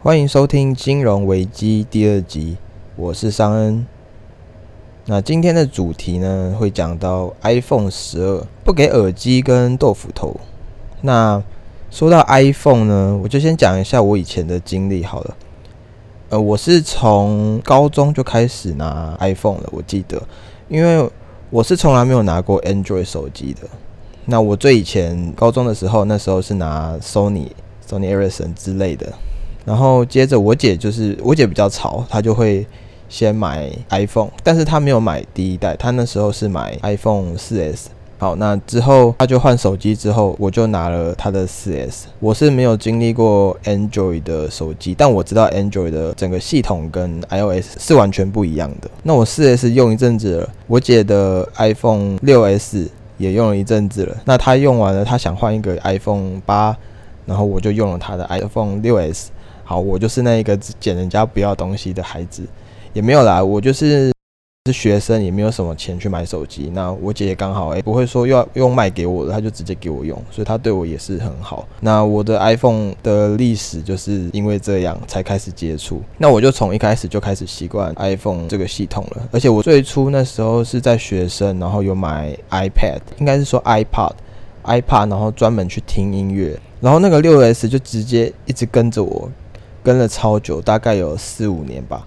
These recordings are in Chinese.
欢迎收听《金融危机》第二集，我是尚恩。那今天的主题呢，会讲到 iPhone 十二不给耳机跟豆腐头。那说到 iPhone 呢，我就先讲一下我以前的经历好了。呃，我是从高中就开始拿 iPhone 了，我记得，因为我是从来没有拿过 Android 手机的。那我最以前高中的时候，那时候是拿 Sony、Sony Ericsson 之类的。然后接着我姐就是我姐比较潮，她就会先买 iPhone，但是她没有买第一代，她那时候是买 iPhone 四 S。好，那之后她就换手机之后，我就拿了她的四 S。我是没有经历过 Android 的手机，但我知道 Android 的整个系统跟 iOS 是完全不一样的。那我四 S 用一阵子了，我姐的 iPhone 六 S 也用了一阵子了。那她用完了，她想换一个 iPhone 八，然后我就用了她的 iPhone 六 S。好，我就是那一个捡人家不要东西的孩子，也没有啦，我就是。是学生也没有什么钱去买手机，那我姐姐刚好哎不会说要用卖给我的，她就直接给我用，所以她对我也是很好。那我的 iPhone 的历史就是因为这样才开始接触，那我就从一开始就开始习惯 iPhone 这个系统了。而且我最初那时候是在学生，然后有买 iPad，应该是说 iPad，iPad，然后专门去听音乐，然后那个六 S 就直接一直跟着我，跟了超久，大概有四五年吧。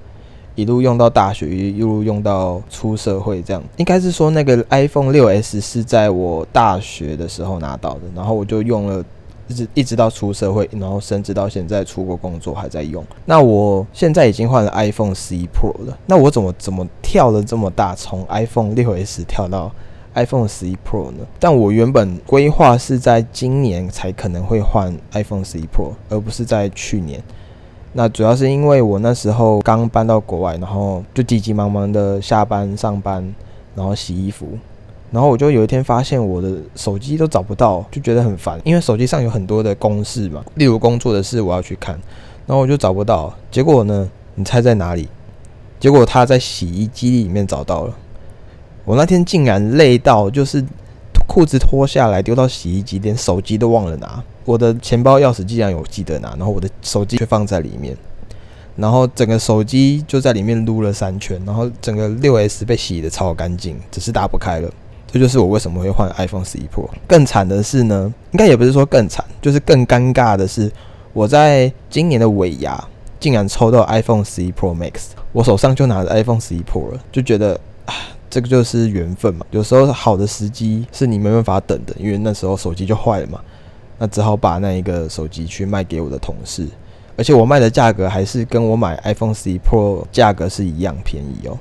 一路用到大学，一路用到出社会，这样应该是说那个 iPhone 六 S 是在我大学的时候拿到的，然后我就用了，一直一直到出社会，然后甚至到现在出国工作还在用。那我现在已经换了 iPhone 十一 Pro 了，那我怎么怎么跳了这么大，从 iPhone 六 S 跳到 iPhone 十一 Pro 呢？但我原本规划是在今年才可能会换 iPhone 十一 Pro，而不是在去年。那主要是因为我那时候刚搬到国外，然后就急急忙忙的下班上班，然后洗衣服，然后我就有一天发现我的手机都找不到，就觉得很烦，因为手机上有很多的公式嘛，例如工作的事我要去看，然后我就找不到，结果呢，你猜在哪里？结果他在洗衣机里面找到了，我那天竟然累到就是裤子脱下来丢到洗衣机，连手机都忘了拿。我的钱包、钥匙既然有记得拿，然后我的手机却放在里面，然后整个手机就在里面撸了三圈，然后整个六 S 被洗的超干净，只是打不开了。这就是我为什么会换 iPhone 十一 Pro。更惨的是呢，应该也不是说更惨，就是更尴尬的是，我在今年的尾牙竟然抽到 iPhone 十一 Pro Max，我手上就拿着 iPhone 十一 Pro 了，就觉得啊，这个就是缘分嘛。有时候好的时机是你没办法等的，因为那时候手机就坏了嘛。那只好把那一个手机去卖给我的同事，而且我卖的价格还是跟我买 iPhone 十一 Pro 价格是一样便宜哦。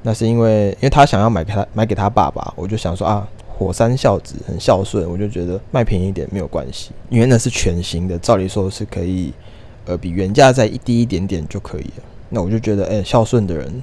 那是因为，因为他想要买给他买给他爸爸，我就想说啊，火山孝子很孝顺，我就觉得卖便宜一点没有关系。因为那是全新的，照理说是可以，呃，比原价再低一点点就可以了。那我就觉得，哎，孝顺的人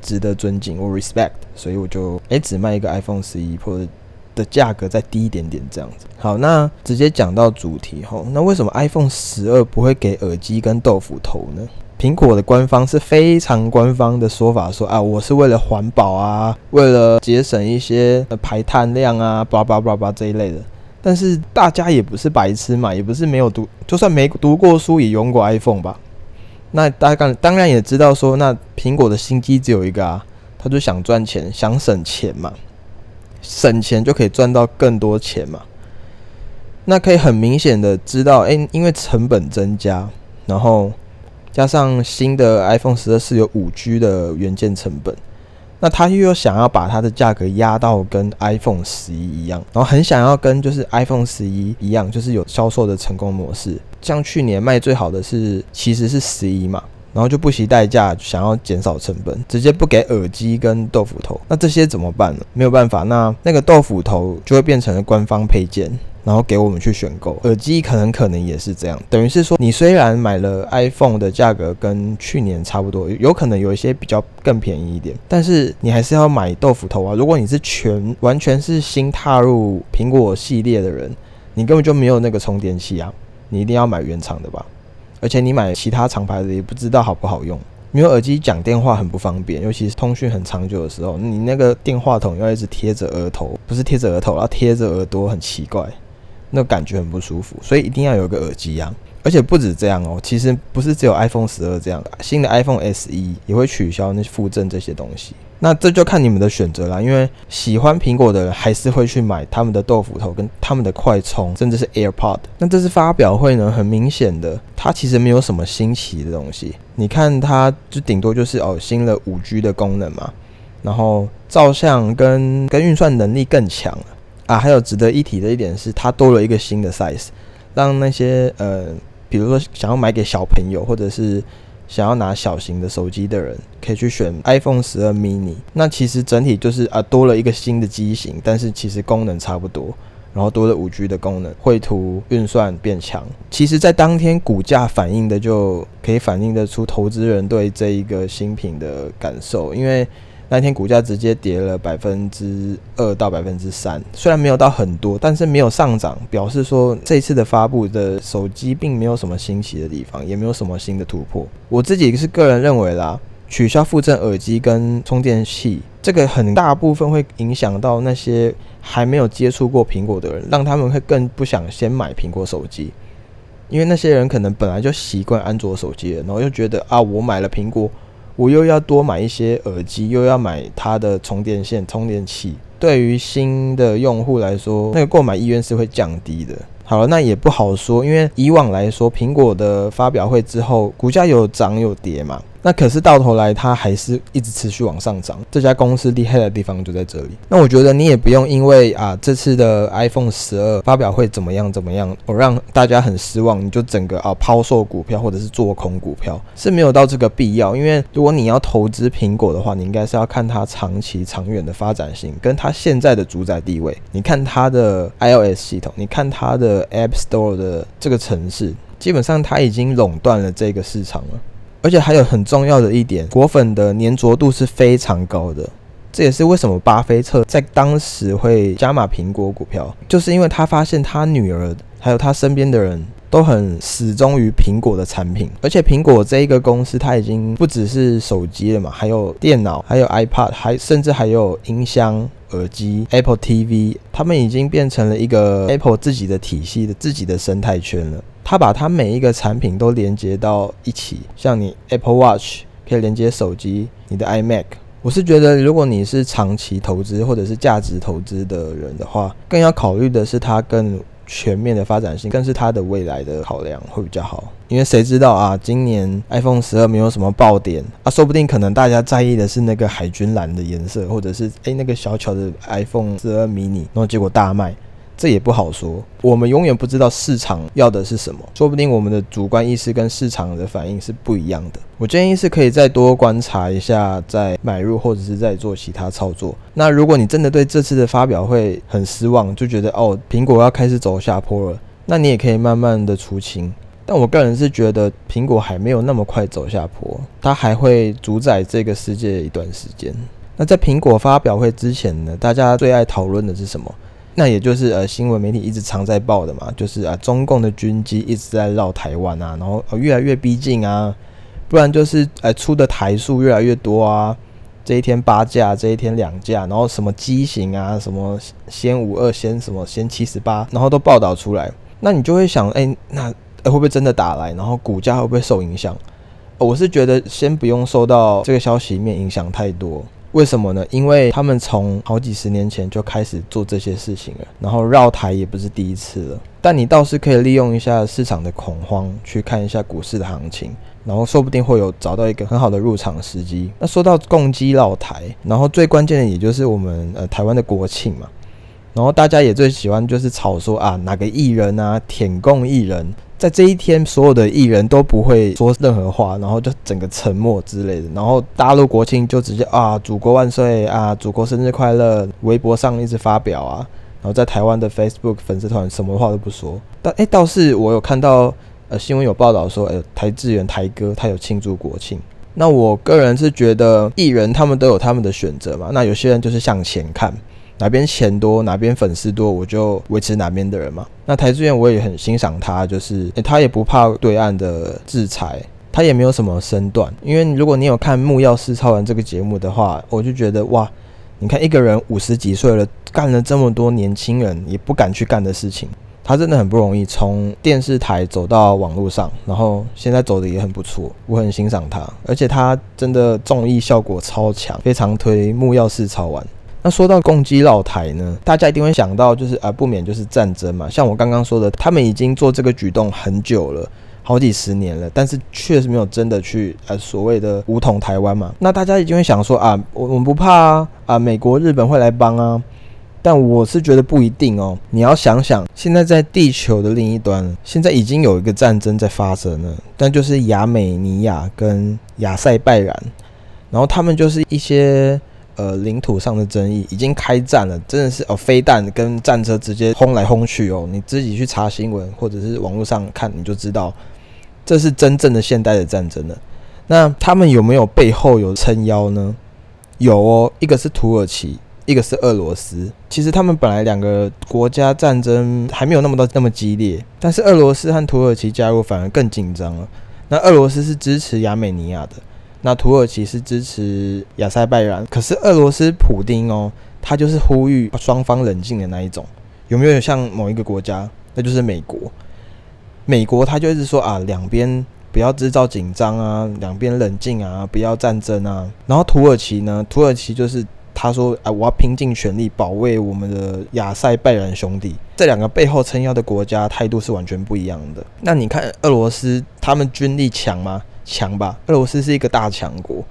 值得尊敬，我 respect，所以我就哎只卖一个 iPhone 十一 Pro。的价格再低一点点，这样子。好，那直接讲到主题吼。那为什么 iPhone 十二不会给耳机跟豆腐头呢？苹果的官方是非常官方的说法，说啊，我是为了环保啊，为了节省一些排碳量啊，叭叭叭叭这一类的。但是大家也不是白痴嘛，也不是没有读，就算没读过书也用过 iPhone 吧。那大家当然也知道说，那苹果的心机只有一个啊，他就想赚钱，想省钱嘛。省钱就可以赚到更多钱嘛？那可以很明显的知道，诶，因为成本增加，然后加上新的 iPhone 十二是有五 G 的元件成本，那他又想要把它的价格压到跟 iPhone 十一一样，然后很想要跟就是 iPhone 十一一样，就是有销售的成功模式。像去年卖最好的是其实是十一嘛。然后就不惜代价想要减少成本，直接不给耳机跟豆腐头，那这些怎么办呢？没有办法，那那个豆腐头就会变成了官方配件，然后给我们去选购。耳机可能可能也是这样，等于是说你虽然买了 iPhone 的价格跟去年差不多，有可能有一些比较更便宜一点，但是你还是要买豆腐头啊。如果你是全完全是新踏入苹果系列的人，你根本就没有那个充电器啊，你一定要买原厂的吧。而且你买其他厂牌的也不知道好不好用，没有耳机讲电话很不方便，尤其是通讯很长久的时候，你那个电话筒要一直贴着额头，不是贴着额头，要贴着耳朵，很奇怪，那感觉很不舒服，所以一定要有个耳机啊。而且不止这样哦，其实不是只有 iPhone 十二这样，新的 iPhone SE 也会取消那附赠这些东西。那这就看你们的选择啦，因为喜欢苹果的人还是会去买他们的豆腐头跟他们的快充，甚至是 AirPod。那这次发表会呢，很明显的，它其实没有什么新奇的东西。你看，它就顶多就是哦，新了五 G 的功能嘛，然后照相跟跟运算能力更强了啊。还有值得一提的一点是，它多了一个新的 size，让那些呃，比如说想要买给小朋友或者是。想要拿小型的手机的人，可以去选 iPhone 十二 mini。那其实整体就是啊，多了一个新的机型，但是其实功能差不多，然后多了五 G 的功能，绘图运算变强。其实，在当天股价反映的，就可以反映得出投资人对这一个新品的感受，因为。那天股价直接跌了百分之二到百分之三，虽然没有到很多，但是没有上涨，表示说这次的发布的手机并没有什么新奇的地方，也没有什么新的突破。我自己是个人认为啦，取消附赠耳机跟充电器，这个很大部分会影响到那些还没有接触过苹果的人，让他们会更不想先买苹果手机，因为那些人可能本来就习惯安卓手机，然后又觉得啊，我买了苹果。我又要多买一些耳机，又要买它的充电线、充电器。对于新的用户来说，那个购买意愿是会降低的。好了，那也不好说，因为以往来说，苹果的发表会之后，股价有涨有跌嘛。那可是到头来，它还是一直持续往上涨。这家公司厉害的地方就在这里。那我觉得你也不用因为啊这次的 iPhone 十二发表会怎么样怎么样，我让大家很失望，你就整个啊抛售股票或者是做空股票是没有到这个必要。因为如果你要投资苹果的话，你应该是要看它长期长远的发展性，跟它现在的主宰地位。你看它的 iOS 系统，你看它的 App Store 的这个城市，基本上它已经垄断了这个市场了。而且还有很重要的一点，果粉的粘着度是非常高的，这也是为什么巴菲特在当时会加码苹果股票，就是因为他发现他女儿还有他身边的人都很始终于苹果的产品，而且苹果这一个公司，它已经不只是手机了嘛，还有电脑，还有 iPad，还甚至还有音箱、耳机、Apple TV，他们已经变成了一个 Apple 自己的体系的自己的生态圈了。它把它每一个产品都连接到一起，像你 Apple Watch 可以连接手机，你的 iMac。我是觉得，如果你是长期投资或者是价值投资的人的话，更要考虑的是它更全面的发展性，更是它的未来的考量会比较好。因为谁知道啊，今年 iPhone 十二没有什么爆点啊，说不定可能大家在意的是那个海军蓝的颜色，或者是诶那个小巧的 iPhone 十二 mini，然后结果大卖。这也不好说，我们永远不知道市场要的是什么，说不定我们的主观意识跟市场的反应是不一样的。我建议是可以再多观察一下，再买入或者是再做其他操作。那如果你真的对这次的发表会很失望，就觉得哦苹果要开始走下坡了，那你也可以慢慢的出清。但我个人是觉得苹果还没有那么快走下坡，它还会主宰这个世界一段时间。那在苹果发表会之前呢，大家最爱讨论的是什么？那也就是呃，新闻媒体一直常在报的嘛，就是啊，中共的军机一直在绕台湾啊，然后越来越逼近啊，不然就是呃出的台数越来越多啊，这一天八架，这一天两架，然后什么机型啊，什么先五二，先什么先七十八，然后都报道出来，那你就会想，哎，那会不会真的打来？然后股价会不会受影响？我是觉得先不用受到这个消息面影响太多。为什么呢？因为他们从好几十年前就开始做这些事情了，然后绕台也不是第一次了。但你倒是可以利用一下市场的恐慌，去看一下股市的行情，然后说不定会有找到一个很好的入场时机。那说到共机绕台，然后最关键的也就是我们呃台湾的国庆嘛，然后大家也最喜欢就是吵说啊哪个艺人啊舔共艺人。在这一天，所有的艺人都不会说任何话，然后就整个沉默之类的。然后大陆国庆就直接啊，祖国万岁啊，祖国生日快乐，微博上一直发表啊。然后在台湾的 Facebook 粉丝团什么话都不说。但诶，倒是我有看到呃新闻有报道说，诶，台志远台哥他有庆祝国庆。那我个人是觉得艺人他们都有他们的选择嘛。那有些人就是向前看。哪边钱多，哪边粉丝多，我就维持哪边的人嘛。那台资源我也很欣赏他，就是他也不怕对岸的制裁，他也没有什么身段。因为如果你有看《木曜四超人》这个节目的话，我就觉得哇，你看一个人五十几岁了，干了这么多年轻人也不敢去干的事情，他真的很不容易，从电视台走到网络上，然后现在走的也很不错，我很欣赏他，而且他真的综艺效果超强，非常推木曜四超玩。那说到攻击老台呢，大家一定会想到就是啊，不免就是战争嘛。像我刚刚说的，他们已经做这个举动很久了，好几十年了，但是确实没有真的去呃所谓的武统台湾嘛。那大家一定会想说啊，我我们不怕啊，啊美国日本会来帮啊。但我是觉得不一定哦。你要想想，现在在地球的另一端，现在已经有一个战争在发生了，但就是亚美尼亚跟亚塞拜然，然后他们就是一些。呃，领土上的争议已经开战了，真的是哦，飞弹跟战车直接轰来轰去哦。你自己去查新闻或者是网络上看，你就知道这是真正的现代的战争了。那他们有没有背后有撑腰呢？有哦，一个是土耳其，一个是俄罗斯。其实他们本来两个国家战争还没有那么多那么激烈，但是俄罗斯和土耳其加入反而更紧张了。那俄罗斯是支持亚美尼亚的。那土耳其是支持亚塞拜然，可是俄罗斯普丁哦，他就是呼吁双方冷静的那一种。有没有像某一个国家？那就是美国。美国他就是说啊，两边不要制造紧张啊，两边冷静啊，不要战争啊。然后土耳其呢，土耳其就是他说啊，我要拼尽全力保卫我们的亚塞拜然兄弟。这两个背后撑腰的国家态度是完全不一样的。那你看俄罗斯，他们军力强吗？强吧，俄罗斯是一个大强国，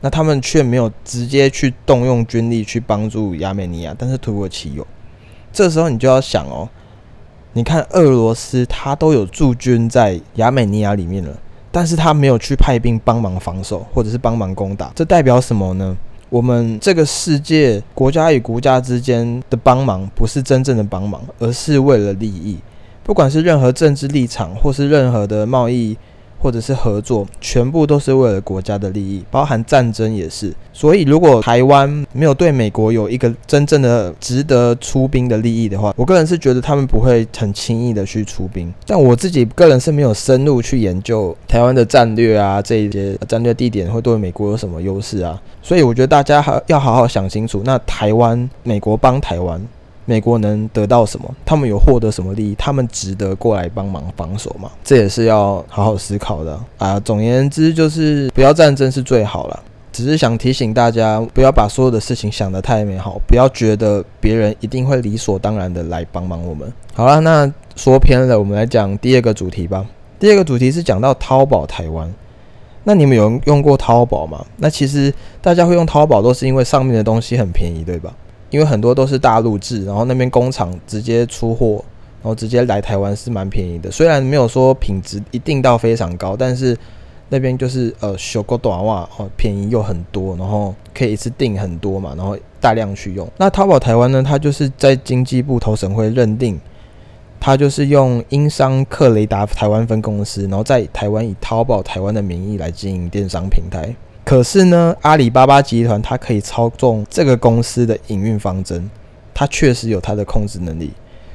那他们却没有直接去动用军力去帮助亚美尼亚，但是土耳其有。这时候你就要想哦，你看俄罗斯他都有驻军在亚美尼亚里面了，但是他没有去派兵帮忙防守或者是帮忙攻打，这代表什么呢？我们这个世界国家与国家之间的帮忙不是真正的帮忙，而是为了利益，不管是任何政治立场或是任何的贸易。或者是合作，全部都是为了国家的利益，包含战争也是。所以，如果台湾没有对美国有一个真正的值得出兵的利益的话，我个人是觉得他们不会很轻易的去出兵。但我自己个人是没有深入去研究台湾的战略啊，这一些战略地点会对美国有什么优势啊。所以，我觉得大家还要好好想清楚，那台湾美国帮台湾。美国能得到什么？他们有获得什么利益？他们值得过来帮忙防守吗？这也是要好好思考的啊。总而言之，就是不要战争是最好了。只是想提醒大家，不要把所有的事情想得太美好，不要觉得别人一定会理所当然的来帮忙我们。好了，那说偏了，我们来讲第二个主题吧。第二个主题是讲到淘宝台湾。那你们有用过淘宝吗？那其实大家会用淘宝，都是因为上面的东西很便宜，对吧？因为很多都是大陆制，然后那边工厂直接出货，然后直接来台湾是蛮便宜的。虽然没有说品质一定到非常高，但是那边就是呃小个短袜哦，便宜又很多，然后可以一次订很多嘛，然后大量去用。那淘宝台湾呢，它就是在经济部投审会认定，它就是用英商克雷达台湾分公司，然后在台湾以淘宝台湾的名义来经营电商平台。可是呢，阿里巴巴集团它可以操纵这个公司的营运方针，它确实有它的控制能力，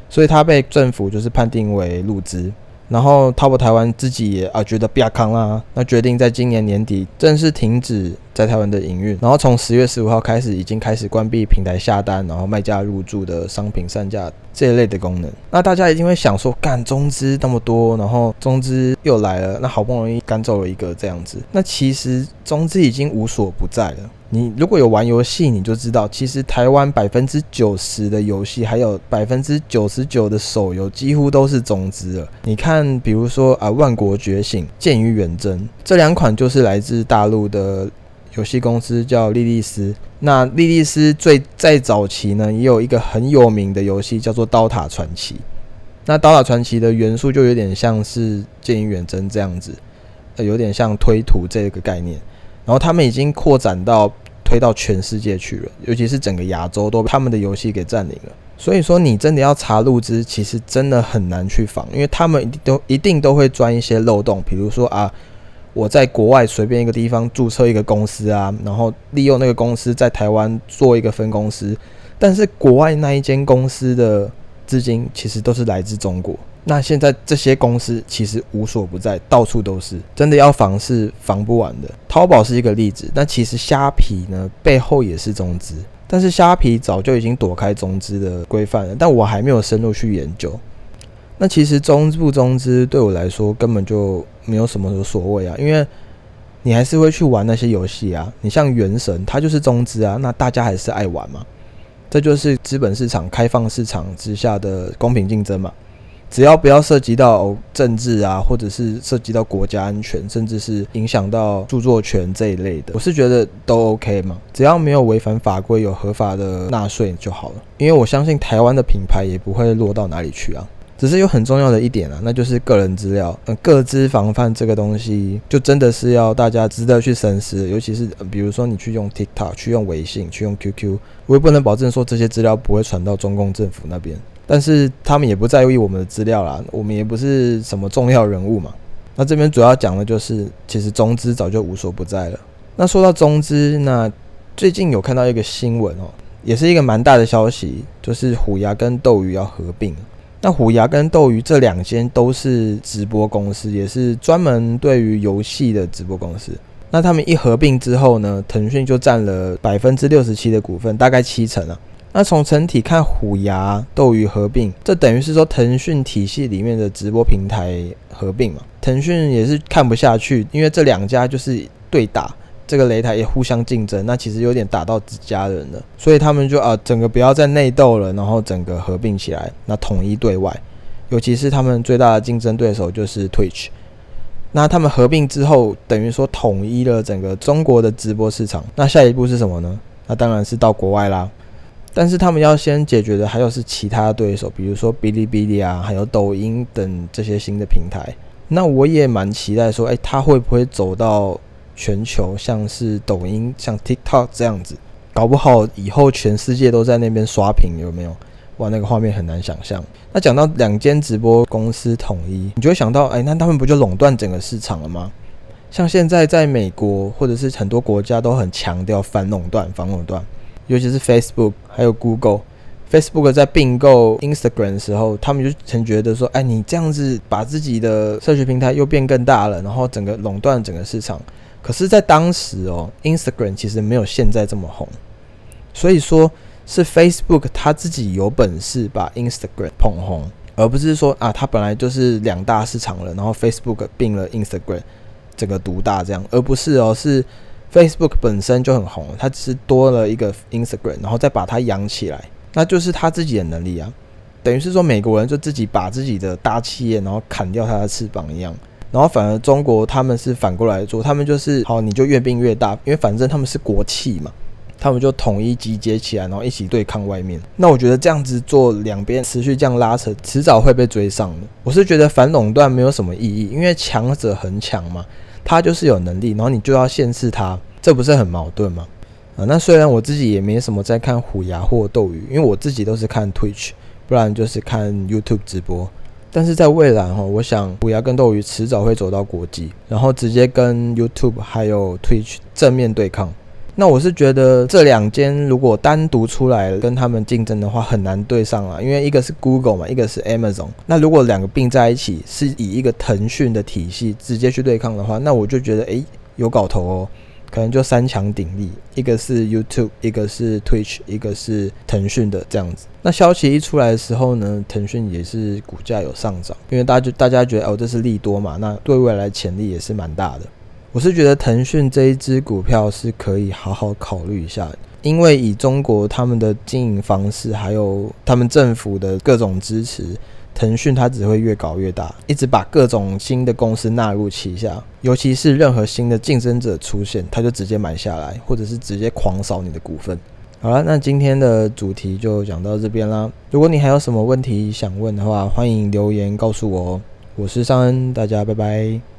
所以它被政府就是判定为入资。然后淘宝台湾自己也啊觉得不要康啦，那决定在今年年底正式停止在台湾的营运。然后从十月十五号开始，已经开始关闭平台下单，然后卖家入驻的商品上架这一类的功能。那大家一定会想说，干中资那么多，然后中资又来了，那好不容易赶走了一个这样子，那其实中资已经无所不在了。你如果有玩游戏，你就知道，其实台湾百分之九十的游戏，还有百分之九十九的手游，几乎都是中资了。你看，比如说啊，《万国觉醒》《剑与远征》这两款，就是来自大陆的游戏公司，叫莉莉丝。那莉莉丝最在早期呢，也有一个很有名的游戏，叫做《刀塔传奇》。那《刀塔传奇》的元素就有点像是《剑与远征》这样子，呃，有点像推图这个概念。然后他们已经扩展到。推到全世界去了，尤其是整个亚洲都被他们的游戏给占领了。所以说，你真的要查路资，其实真的很难去防，因为他们都一定都会钻一些漏洞。比如说啊，我在国外随便一个地方注册一个公司啊，然后利用那个公司在台湾做一个分公司，但是国外那一间公司的资金其实都是来自中国。那现在这些公司其实无所不在，到处都是，真的要防是防不完的。淘宝是一个例子，那其实虾皮呢背后也是中资，但是虾皮早就已经躲开中资的规范了，但我还没有深入去研究。那其实中资不中资对我来说根本就没有什么所谓啊，因为你还是会去玩那些游戏啊。你像《原神》，它就是中资啊，那大家还是爱玩嘛。这就是资本市场开放市场之下的公平竞争嘛。只要不要涉及到政治啊，或者是涉及到国家安全，甚至是影响到著作权这一类的，我是觉得都 OK 嘛。只要没有违反法规，有合法的纳税就好了。因为我相信台湾的品牌也不会落到哪里去啊。只是有很重要的一点啊，那就是个人资料，嗯，各资防范这个东西，就真的是要大家值得去深思。尤其是比如说你去用 TikTok，去用微信，去用 QQ，我也不能保证说这些资料不会传到中共政府那边。但是他们也不在意我们的资料啦，我们也不是什么重要人物嘛。那这边主要讲的就是，其实中资早就无所不在了。那说到中资，那最近有看到一个新闻哦，也是一个蛮大的消息，就是虎牙跟斗鱼要合并。那虎牙跟斗鱼这两间都是直播公司，也是专门对于游戏的直播公司。那他们一合并之后呢，腾讯就占了百分之六十七的股份，大概七成啊。那从整体看，虎牙、斗鱼合并，这等于是说腾讯体系里面的直播平台合并嘛？腾讯也是看不下去，因为这两家就是对打，这个擂台也互相竞争，那其实有点打到自家人了，所以他们就啊，整个不要再内斗了，然后整个合并起来，那统一对外，尤其是他们最大的竞争对手就是 Twitch，那他们合并之后，等于说统一了整个中国的直播市场，那下一步是什么呢？那当然是到国外啦。但是他们要先解决的还有是其他对手，比如说哔哩哔哩啊，还有抖音等这些新的平台。那我也蛮期待说，哎，他会不会走到全球，像是抖音、像 TikTok 这样子？搞不好以后全世界都在那边刷屏，有没有？哇，那个画面很难想象。那讲到两间直播公司统一，你就会想到，哎，那他们不就垄断整个市场了吗？像现在在美国或者是很多国家都很强调反垄断、反垄断。尤其是 Facebook 还有 Google，Facebook 在并购 Instagram 的时候，他们就曾觉得说：“哎，你这样子把自己的社群平台又变更大了，然后整个垄断整个市场。”可是，在当时哦，Instagram 其实没有现在这么红，所以说是 Facebook 他自己有本事把 Instagram 捧红，而不是说啊，它本来就是两大市场了，然后 Facebook 并了 Instagram，整个独大这样，而不是哦是。Facebook 本身就很红，它只是多了一个 Instagram，然后再把它养起来，那就是他自己的能力啊。等于是说美国人就自己把自己的大企业，然后砍掉它的翅膀一样，然后反而中国他们是反过来做，他们就是好，你就越变越大，因为反正他们是国企嘛，他们就统一集结起来，然后一起对抗外面。那我觉得这样子做，两边持续这样拉扯，迟早会被追上的。我是觉得反垄断没有什么意义，因为强者很强嘛。他就是有能力，然后你就要限制他，这不是很矛盾吗？啊，那虽然我自己也没什么在看虎牙或斗鱼，因为我自己都是看 Twitch，不然就是看 YouTube 直播。但是在未来哈，我想虎牙跟斗鱼迟早会走到国际，然后直接跟 YouTube 还有 Twitch 正面对抗。那我是觉得这两间如果单独出来跟他们竞争的话，很难对上啊，因为一个是 Google 嘛，一个是 Amazon。那如果两个并在一起，是以一个腾讯的体系直接去对抗的话，那我就觉得诶有搞头哦，可能就三强鼎立，一个是 YouTube，一个是 Twitch，一个是腾讯的这样子。那消息一出来的时候呢，腾讯也是股价有上涨，因为大家就大家觉得哦这是利多嘛，那对未来潜力也是蛮大的。我是觉得腾讯这一支股票是可以好好考虑一下，因为以中国他们的经营方式，还有他们政府的各种支持，腾讯它只会越搞越大，一直把各种新的公司纳入旗下，尤其是任何新的竞争者出现，它就直接买下来，或者是直接狂扫你的股份。好了，那今天的主题就讲到这边啦。如果你还有什么问题想问的话，欢迎留言告诉我哦。我是尚恩，大家拜拜。